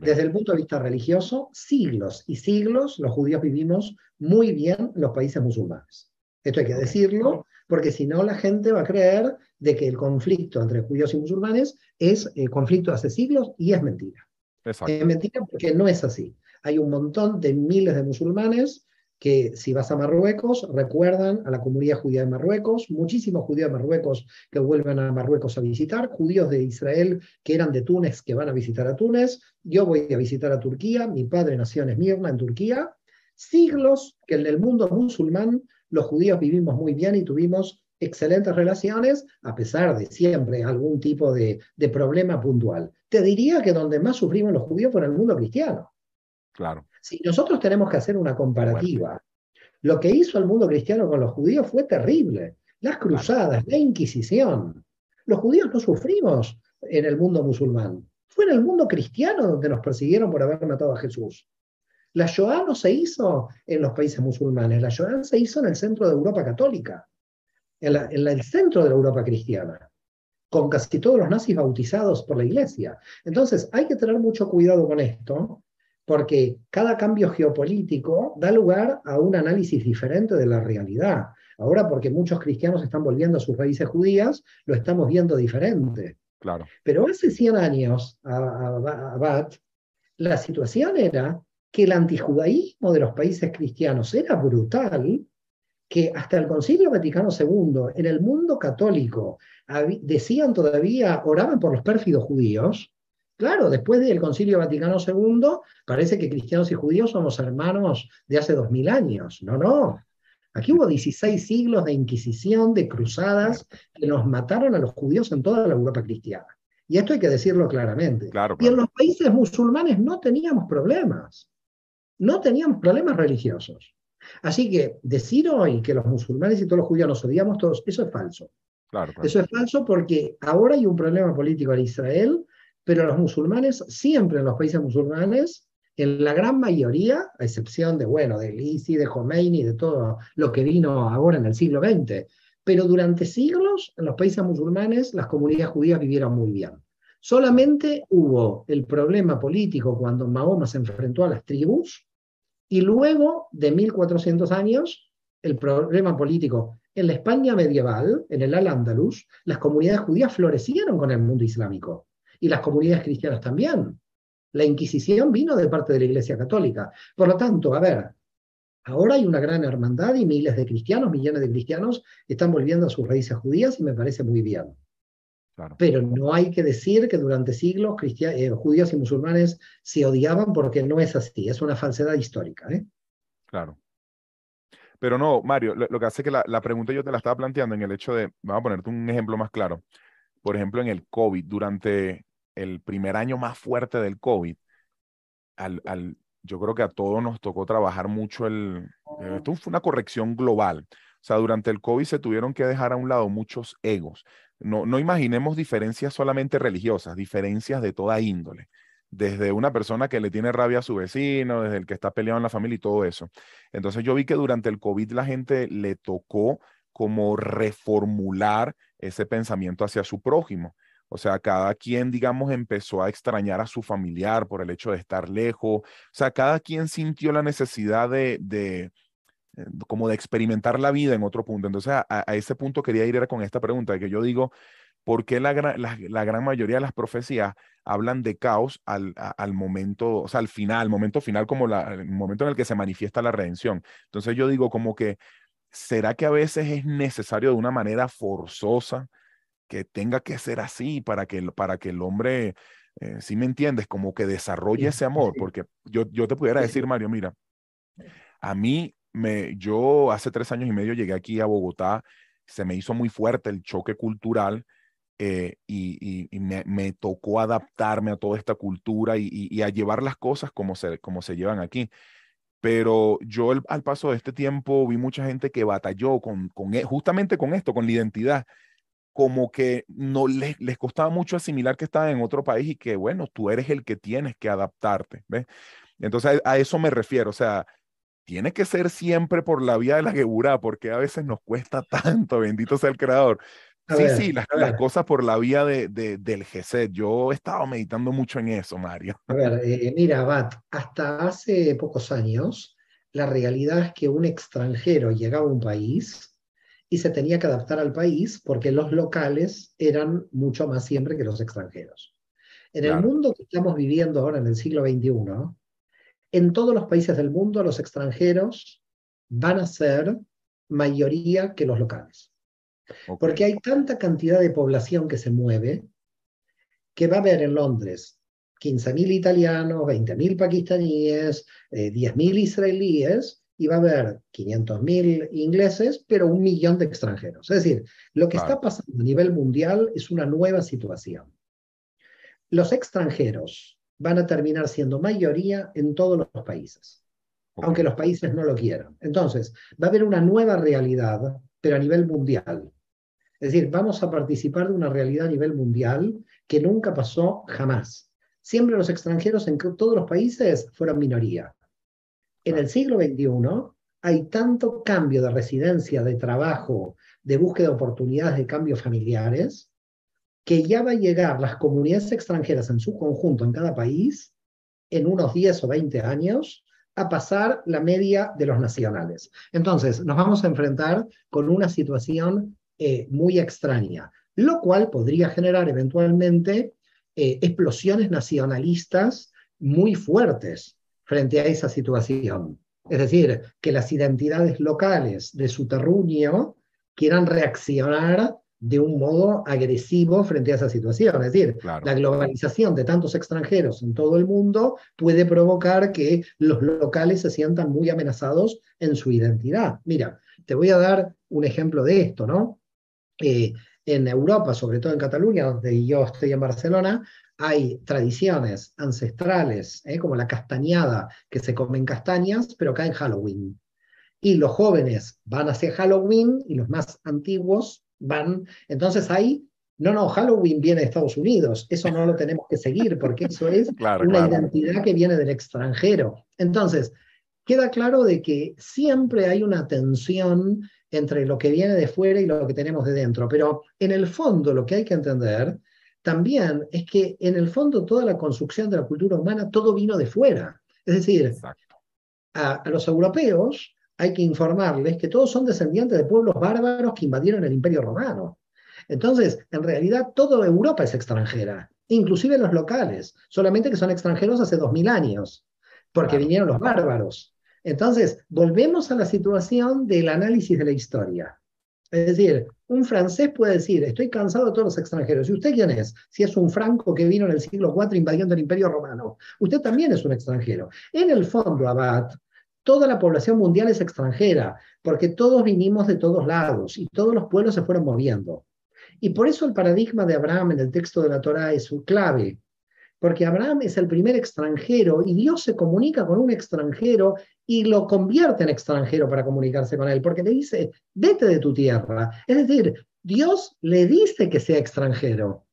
Desde el punto de vista religioso, siglos y siglos los judíos vivimos muy bien en los países musulmanes. Esto hay que decirlo, porque si no la gente va a creer de que el conflicto entre judíos y musulmanes es eh, conflicto hace siglos y es mentira. Es mentira porque no es así. Hay un montón de miles de musulmanes que si vas a Marruecos recuerdan a la comunidad judía de Marruecos, muchísimos judíos de Marruecos que vuelven a Marruecos a visitar, judíos de Israel que eran de Túnez que van a visitar a Túnez, yo voy a visitar a Turquía, mi padre nació en Esmirna, en Turquía, siglos que en el mundo musulmán los judíos vivimos muy bien y tuvimos excelentes relaciones, a pesar de siempre algún tipo de, problema puntual. Te diría que donde más sufrimos los judíos fue en el mundo cristiano. Claro. Si nosotros tenemos que hacer una comparativa, lo que hizo el mundo cristiano con los judíos fue terrible. Las cruzadas, la Inquisición. Los judíos no sufrimos en el mundo musulmán. Fue en el mundo cristiano donde nos persiguieron por haber matado a Jesús. La Shoah no se hizo en los países musulmanes, la Shoah se hizo en el centro de Europa católica, en, el centro de la Europa cristiana, con casi todos los nazis bautizados por la iglesia. Entonces hay que tener mucho cuidado con esto, porque cada cambio geopolítico da lugar a un análisis diferente de la realidad. Ahora, porque muchos cristianos están volviendo a sus raíces judías, lo estamos viendo diferente. Claro. Pero hace 100 años, a, Bat, la situación era que el antijudaísmo de los países cristianos era brutal, que hasta el Concilio Vaticano II, en el mundo católico, decían todavía, oraban por los pérfidos judíos. Claro, después del Concilio Vaticano II, parece que cristianos y judíos somos hermanos de hace dos mil años. No, no. Aquí hubo 16 siglos de inquisición, de cruzadas, que nos mataron a los judíos en toda la Europa cristiana. Y esto hay que decirlo claramente. Y en los países musulmanes no teníamos problemas no tenían problemas religiosos. Así que decir hoy que los musulmanes y todos los judíos nos odiamos todos, eso es falso. Eso es falso porque ahora hay un problema político en Israel, pero los musulmanes, siempre en los países musulmanes, en la gran mayoría, a excepción de, bueno, de Lisi, de Khomeini, de todo lo que vino ahora en el siglo XX, pero durante siglos en los países musulmanes las comunidades judías vivieron muy bien. Solamente hubo el problema político cuando Mahoma se enfrentó a las tribus y luego de 1400 años el problema político. En la España medieval, en el Al-Ándalus, las comunidades judías florecieron con el mundo islámico y las comunidades cristianas también. La Inquisición vino de parte de la Iglesia Católica. Por lo tanto, a ver, ahora hay una gran hermandad y miles de cristianos, millones de cristianos están volviendo a sus raíces judías y me parece muy bien. Pero no hay que decir que durante siglos eh, judíos y musulmanes se odiaban porque no es así, es una falsedad histórica. ¿eh? Claro. Pero no, Mario, lo, que hace que la, pregunta yo te la estaba planteando en el hecho de, vamos a ponerte un ejemplo más claro. Por ejemplo, en el COVID, durante el primer año más fuerte del COVID, al, al, yo creo que a todos nos tocó trabajar mucho el... Esto fue una corrección global. O sea, durante el COVID se tuvieron que dejar a un lado muchos egos. No, no imaginemos diferencias solamente religiosas, diferencias de toda índole. Desde una persona que le tiene rabia a su vecino, desde el que está peleado en la familia y todo eso. Entonces yo vi que durante el COVID la gente le tocó como reformular ese pensamiento hacia su prójimo. O sea, cada quien, digamos, empezó a extrañar a su familiar por el hecho de estar lejos. O sea, cada quien sintió la necesidad de, eh, como de experimentar la vida en otro punto. Entonces, a, ese punto quería ir con esta pregunta, de que yo digo, ¿por qué la, la, gran mayoría de las profecías hablan de caos al, al, momento, o sea, al final, al momento final como el momento en el que se manifiesta la redención? Entonces yo digo como que, ¿será que a veces es necesario de una manera forzosa que tenga que ser así para que, para que el hombre, eh, si me entiendes, como que desarrolle ese amor? Porque yo, yo te pudiera decir, Mario, mira, a mí, me, yo hace tres años y medio llegué aquí a Bogotá, se me hizo muy fuerte el choque cultural eh, y, me, tocó adaptarme a toda esta cultura y, a llevar las cosas como se, como se llevan aquí. Pero yo al paso de este tiempo vi mucha gente que batalló con, con, e, justamente con esto, con la identidad, como que no les, les costaba mucho asimilar que estaban en otro país y que, bueno, tú eres el que tienes que adaptarte, ¿ves? Entonces a, eso me refiero, o sea, tiene que ser siempre por la vía de la geburá, porque a veces nos cuesta tanto, bendito sea el creador, sí, sí, las, cosas por la vía de, del GESET. Yo he estado meditando mucho en eso, Mario. A ver, eh, mira, Bat, hasta hace pocos años, la realidad es que un extranjero llegaba a un país y se tenía que adaptar al país porque los locales eran mucho más siempre que los extranjeros. En el mundo que estamos viviendo ahora, en el siglo XXI, en todos los países del mundo los extranjeros van a ser mayoría que los locales. Porque hay tanta cantidad de población que se mueve que va a haber en Londres 15.000 italianos, 20.000 pakistaníes, 10.000 eh, israelíes y va a haber 500.000 ingleses, pero un millón de extranjeros. Es decir, lo que está pasando a nivel mundial es una nueva situación. Los extranjeros van a terminar siendo mayoría en todos los países, aunque los países no lo quieran. Entonces, va a haber una nueva realidad, pero a nivel mundial. Es decir, vamos a participar de una realidad a nivel mundial que nunca pasó jamás. Siempre los extranjeros en todos los países fueron minoría. En el siglo XXI hay tanto cambio de residencia, de trabajo, de búsqueda de oportunidades de cambios familiares, que ya va a llegar las comunidades extranjeras en su conjunto en cada país en unos 10 o 20 años a pasar la media de los nacionales. Entonces, nos vamos a enfrentar con una situación eh, muy extraña, lo cual podría generar eventualmente eh, explosiones nacionalistas muy fuertes frente a esa situación. Es decir, que las identidades locales de su terruño quieran reaccionar de un modo agresivo frente a esa situación. Es decir, la globalización de tantos extranjeros en todo el mundo puede provocar que los locales se sientan muy amenazados en su identidad. Mira, te voy a dar un ejemplo de esto, ¿no? Eh, en Europa, sobre todo en Cataluña, donde yo estoy en Barcelona, hay tradiciones ancestrales, ¿eh? como la castañada, que se comen castañas, pero acá en Halloween. Y los jóvenes van hacia Halloween y los más antiguos van. Entonces ahí, no, no, Halloween viene de Estados Unidos, eso no lo tenemos que seguir porque eso es una identidad que viene del extranjero. Entonces, queda claro de que siempre hay una tensión entre lo que viene de fuera y lo que tenemos de dentro. Pero en el fondo lo que hay que entender también es que en el fondo toda la construcción de la cultura humana, todo vino de fuera. Es decir, a, los europeos hay que informarles que todos son descendientes de pueblos bárbaros que invadieron el imperio romano. Entonces, en realidad, toda Europa es extranjera, inclusive los locales, solamente que son extranjeros hace dos mil años, porque vinieron los bárbaros. Entonces, volvemos a la situación del análisis de la historia. Es decir, un francés puede decir, estoy cansado de todos los extranjeros. ¿Y usted quién es? Si es un franco que vino en el siglo IV invadiendo el imperio romano. Usted también es un extranjero. En el fondo, Abad, toda la población mundial es extranjera, porque todos vinimos de todos lados y todos los pueblos se fueron moviendo. Y por eso el paradigma de Abraham en el texto de la Torá es su clave, porque Abraham es el primer extranjero y Dios se comunica con un extranjero y lo convierte en extranjero para comunicarse con él, porque le dice, vete de tu tierra. Es decir, Dios le dice que sea extranjero.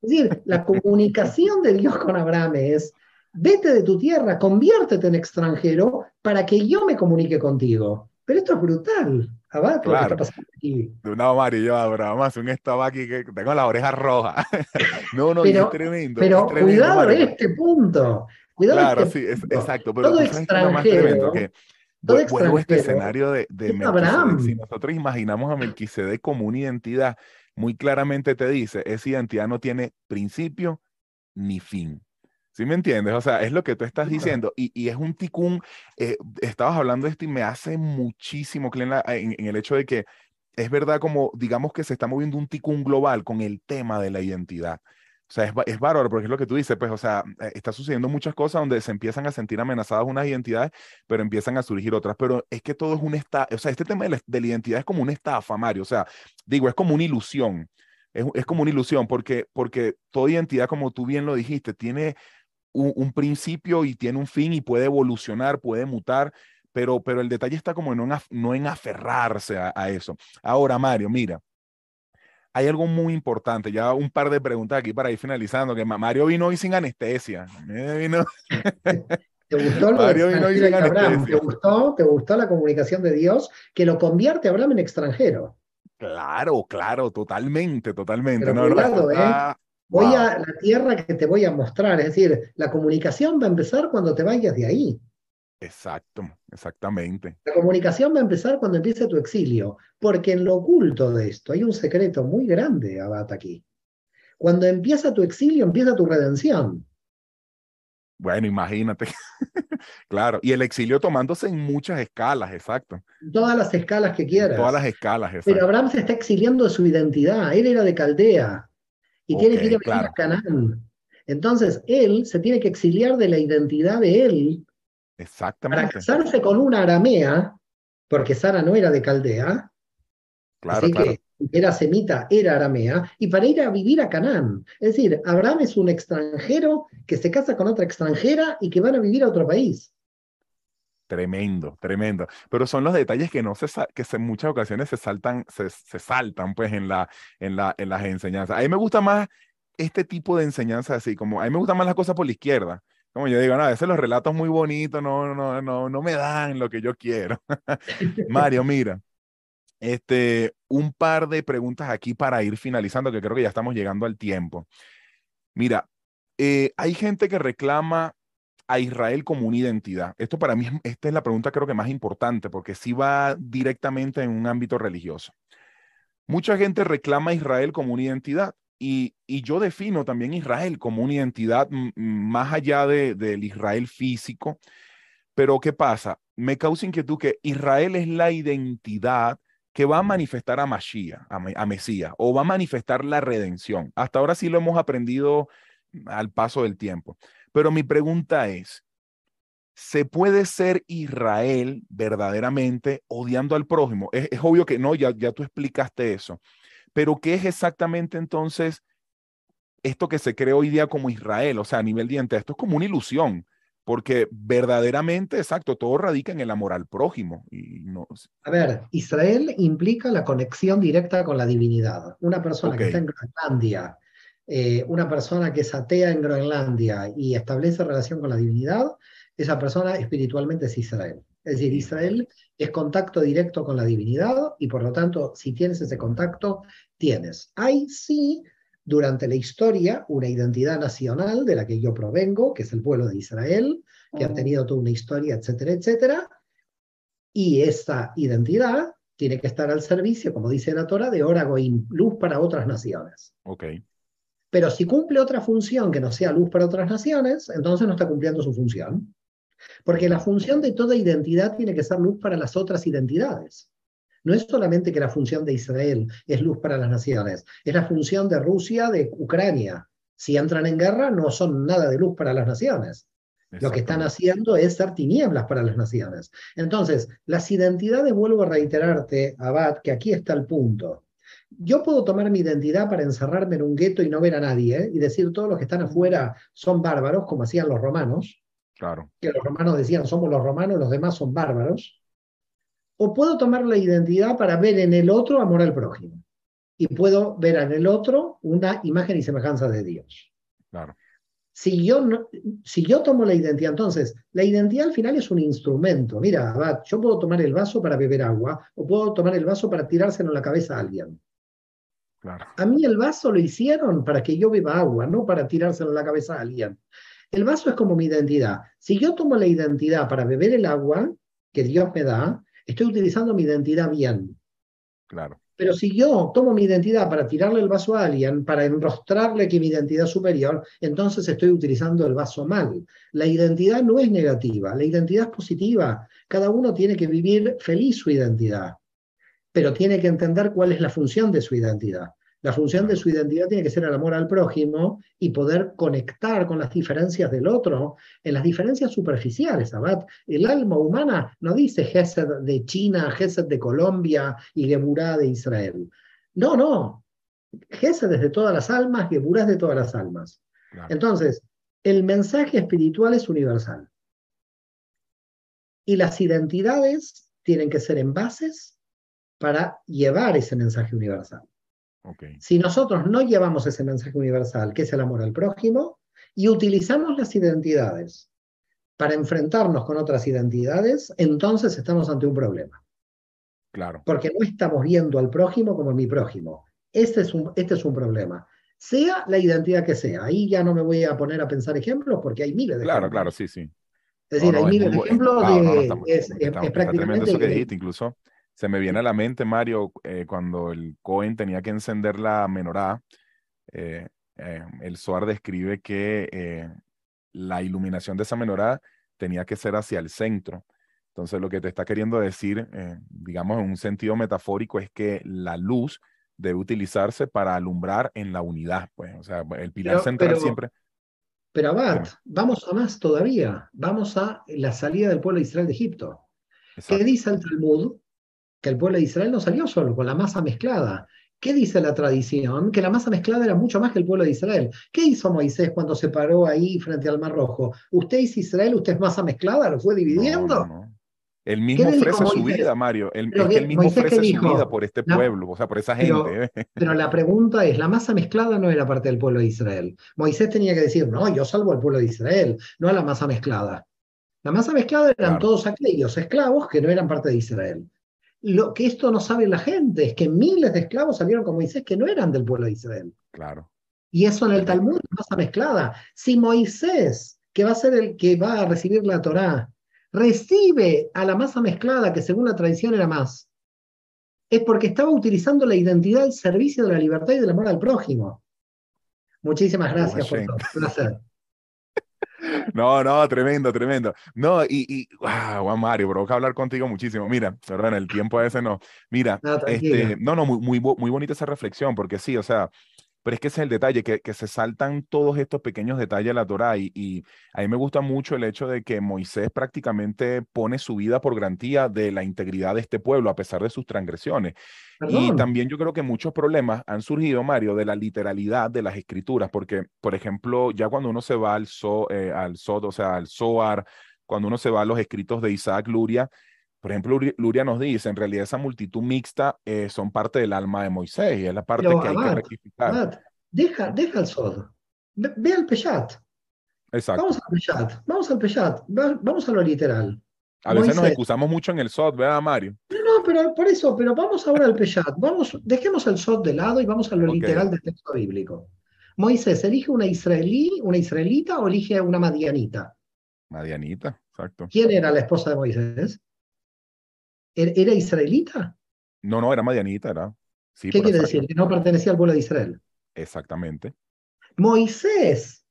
Es decir, la comunicación de Dios con Abraham es, vete de tu tierra, conviértete en extranjero para que yo me comunique contigo. Pero esto es brutal. Abad, claro. está pasando aquí. No, Mario, yo ahora más un estaba aquí que tengo las orejas rojas. no, no, pero, es tremendo. Pero cuidado en este punto. Cuidado claro, este sí, es, exacto. Pero todo extranjero. Que todo extranjero, este escenario de, de Melquisedec. Si nosotros imaginamos a Melquisedec como una identidad, muy claramente te dice, esa identidad no tiene principio ni fin. ¿Sí me entiendes? O sea, es lo que tú estás diciendo. Y, y es un ticún, eh, estabas hablando de esto y me hace muchísimo en, en, el hecho de que es verdad como, digamos que se está moviendo un ticún global con el tema de la identidad. O sea, es, es bárbaro porque es lo que tú dices, pues, o sea, eh, está sucediendo muchas cosas donde se empiezan a sentir amenazadas unas identidades, pero empiezan a surgir otras. Pero es que todo es una estafa, o sea, este tema de la, de la, identidad es como una estafa, Mario. O sea, digo, es como una ilusión. Es, es como una ilusión porque, porque toda identidad, como tú bien lo dijiste, tiene un, principio y tiene un fin y puede evolucionar, puede mutar, pero, pero el detalle está como no en, no en aferrarse a, eso. Ahora, Mario, mira, hay algo muy importante, ya un par de preguntas aquí para ir finalizando, que Mario vino hoy sin anestesia. Vino... ¿Te gustó, Mario vino hoy sin anestesia. ¿Te, gustó, ¿Te gustó la comunicación de Dios que lo convierte a Abraham en extranjero? Claro, claro, totalmente, totalmente. Pero no, cuidado, ¿eh? Voy a la tierra que te voy a mostrar. Es decir, la comunicación va a empezar cuando te vayas de ahí. Exacto, exactamente. La comunicación va a empezar cuando empiece tu exilio, porque en lo oculto de esto hay un secreto muy grande, Abad, aquí. Cuando empieza tu exilio, empieza tu redención. Bueno, imagínate. claro, y el exilio tomándose en muchas escalas, exacto. Todas las escalas que quieras. Todas las escalas, exacto. Pero Abraham se está exiliando de su identidad. Él era de Caldea y tiene que ir a Canaán. Entonces, él se tiene que exiliar de la identidad de él Exactamente. para casarse con una aramea, porque Sara no era de Caldea, claro, así que era semita, era aramea, y para ir a vivir a Canaán. Es decir, Abraham es un extranjero que se casa con otra extranjera y que van a vivir a otro país. Tremendo, tremendo. Pero son los detalles que no se que en muchas ocasiones se saltan, se, se, saltan pues en la, en la, en las enseñanzas. A mí me gusta más este tipo de enseñanza así, como a mí me gustan más las cosas por la izquierda. Como yo digo, no, a veces los relatos muy bonitos no, no, no, no me dan lo que yo quiero. Mario, mira, este, un par de preguntas aquí para ir finalizando, que creo que ya estamos llegando al tiempo. Mira, eh, hay gente que reclama a Israel como una identidad? Esto para mí, esta es la pregunta creo que más importante, porque sí va directamente en un ámbito religioso. Mucha gente reclama a Israel como una identidad y, y yo defino también Israel como una identidad más allá de, del Israel físico. Pero ¿qué pasa? Me causa inquietud que Israel es la identidad que va a manifestar a Mashiach, a, a Mesías, o va a manifestar la redención. Hasta ahora sí lo hemos aprendido al paso del tiempo. Pero mi pregunta es, ¿se puede ser Israel verdaderamente odiando al prójimo? Es, obvio que no, ya, ya tú explicaste eso. Pero ¿qué es exactamente entonces esto que se cree hoy día como Israel? O sea, a nivel de esto es como una ilusión, porque verdaderamente, exacto, todo radica en el amor al prójimo. Y no... A ver, Israel implica la conexión directa con la divinidad. Una persona que está en Groenlandia eh, una persona que es atea en Groenlandia y establece relación con la divinidad, esa persona espiritualmente es Israel. Es decir, Israel es contacto directo con la divinidad y por lo tanto, si tienes ese contacto, tienes. Hay sí, durante la historia, una identidad nacional de la que yo provengo, que es el pueblo de Israel, que ha tenido toda una historia, etcétera, etcétera. Y esta identidad tiene que estar al servicio, como dice la Torah, de Oragoim, luz para otras naciones. Okay. Pero si cumple otra función que no sea luz para otras naciones, entonces no está cumpliendo su función. Porque la función de toda identidad tiene que ser luz para las otras identidades. No es solamente que la función de Israel es luz para las naciones, es la función de Rusia, de Ucrania. Si entran en guerra, no son nada de luz para las naciones. Lo que están haciendo es ser tinieblas para las naciones. Entonces, las identidades, vuelvo a reiterarte, Abad, que aquí está el punto. Yo puedo tomar mi identidad para encerrarme en un gueto y no ver a nadie ¿eh? y decir todos los que están afuera son bárbaros, como hacían los romanos. Claro. Que los romanos decían somos los romanos, los demás son bárbaros. O puedo tomar la identidad para ver en el otro amor al prójimo. Y puedo ver en el otro una imagen y semejanza de Dios. Claro. Si yo, no, si yo tomo la identidad, entonces, la identidad al final es un instrumento. Mira, Abad, yo puedo tomar el vaso para beber agua o puedo tomar el vaso para tirárselo en la cabeza a alguien. A mí el vaso lo hicieron para que yo beba agua, no para tirárselo en la cabeza a alguien. El vaso es como mi identidad. Si yo tomo la identidad para beber el agua que Dios me da, estoy utilizando mi identidad bien. Claro. Pero si yo tomo mi identidad para tirarle el vaso a alguien, para enrostrarle que mi identidad es superior, entonces estoy utilizando el vaso mal. La identidad no es negativa, la identidad es positiva. Cada uno tiene que vivir feliz su identidad, pero tiene que entender cuál es la función de su identidad. La función de su identidad tiene que ser el amor al prójimo y poder conectar con las diferencias del otro en las diferencias superficiales. Abad. El alma humana no dice Gesed de China, Gesed de Colombia y Geburá de Israel. No, no. Gesed es de todas las almas, Geburá es de todas las almas. Entonces, el mensaje espiritual es universal. Y las identidades tienen que ser envases para llevar ese mensaje universal. Si nosotros no llevamos ese mensaje universal, que es el amor al prójimo, y utilizamos las identidades para enfrentarnos con otras identidades, entonces estamos ante un problema. Claro. Porque no estamos viendo al prójimo como mi prójimo. Este es un, este es un problema. Sea la identidad que sea. Ahí ya no me voy a poner a pensar ejemplos porque hay miles de claro, ejemplos. Claro, claro, sí, sí. Es decir, hay miles de ejemplos de. es, prácticamente. Eso que dijiste, incluso se me viene a la mente, Mario, eh, cuando el Cohen tenía que encender la menorá, eh, eh, el Zohar describe que la iluminación de esa menorá tenía que ser hacia el centro. Entonces, lo que te está queriendo decir, digamos en un sentido metafórico, es que la luz debe utilizarse para alumbrar en la unidad. Pues. O sea, el pilar central siempre... Pero Abad, vamos a más todavía. Vamos a la salida del pueblo de Israel de Egipto. ¿Qué dice el Talmud? Que el pueblo de Israel no salió solo con la masa mezclada. ¿Qué dice la tradición? Que la masa mezclada era mucho más que el pueblo de Israel. ¿Qué hizo Moisés cuando se paró ahí frente al Mar Rojo? ¿Usted es Israel? ¿Usted es masa mezclada? ¿Lo fue dividiendo? No, Él mismo ofrece su vida, Mario. Él, mismo ofrece su vida por este pueblo, o sea, por esa gente. Pero, la pregunta es, la masa mezclada no era parte del pueblo de Israel. Moisés tenía que decir, no, yo salvo al pueblo de Israel, no a la masa mezclada. La masa mezclada eran todos aquellos esclavos que no eran parte de Israel. Lo que esto no sabe la gente es que miles de esclavos salieron con Moisés que no eran del pueblo de Israel. Claro. Y eso en el Talmud pasa mezclada. Si Moisés, que va a ser el que va a recibir la Torá, recibe a la masa mezclada, que según la tradición era más, es porque estaba utilizando la identidad al servicio de la libertad y del amor al prójimo. Muchísimas gracias por todo. Un placer. No, no, tremendo, tremendo. No, y, y wow, Juan Mario, provoca hablar contigo muchísimo. Mira, perdón, el tiempo a veces no. Mira, no, este, no, no, muy, muy, muy bonita esa reflexión, porque sí, o sea, pero es que ese es el detalle, que, que se saltan todos estos pequeños detalles de la Torah. Y, y, a mí me gusta mucho el hecho de que Moisés prácticamente pone su vida por garantía de la integridad de este pueblo, a pesar de sus transgresiones. Y también yo creo que muchos problemas han surgido, Mario, de la literalidad de las escrituras, porque, por ejemplo, ya cuando uno se va al, so, eh, al Sod, o sea, al Zohar, cuando uno se va a los escritos de Isaac Luria, por ejemplo, Luria nos dice, en realidad esa multitud mixta eh, son parte del alma de Moisés y es la parte que hay que rectificar. deja, deja el Sod, ve, al Peshat. Exacto. Vamos al Peshat, vamos al Peshat, vamos a lo literal. A veces nos excusamos mucho en el Sod, ¿verdad, Mario? No, pero por eso, pero vamos ahora al Peshat. Vamos, dejemos el Sod de lado y vamos a lo literal del texto bíblico. Moisés, ¿elige una israelí, una israelita o elige una madianita? Madianita, exacto. ¿Quién era la esposa de Moisés? ¿Era israelita? No, no, era madianita, era. ¿Qué quiere decir? Que no pertenecía al pueblo de Israel. Exactamente. Moisés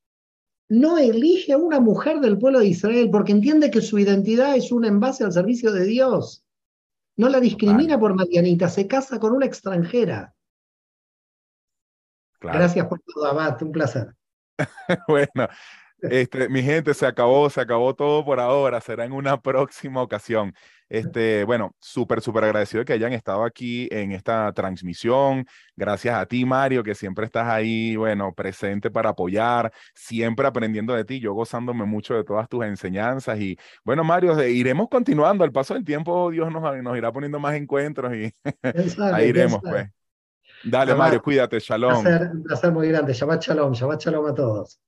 no elige a una mujer del pueblo de Israel porque entiende que su identidad es un envase al servicio de Dios. No la discrimina por madianita, se casa con una extranjera. Gracias por todo, Abad, un placer. bueno, este, mi gente, se acabó, se acabó todo por ahora. Será en una próxima ocasión. Este, bueno, súper, súper agradecido de que hayan estado aquí en esta transmisión. Gracias a ti, Mario, que siempre estás ahí, bueno, presente para apoyar, siempre aprendiendo de ti, yo gozándome mucho de todas tus enseñanzas. Y bueno, Mario, iremos continuando. Al paso del tiempo, Dios nos, nos irá poniendo más encuentros y ahí iremos, pues. Dale, Mario, cuídate, shalom. Un placer, un placer muy grande. Shabbat shalom, Shabbat shalom a todos.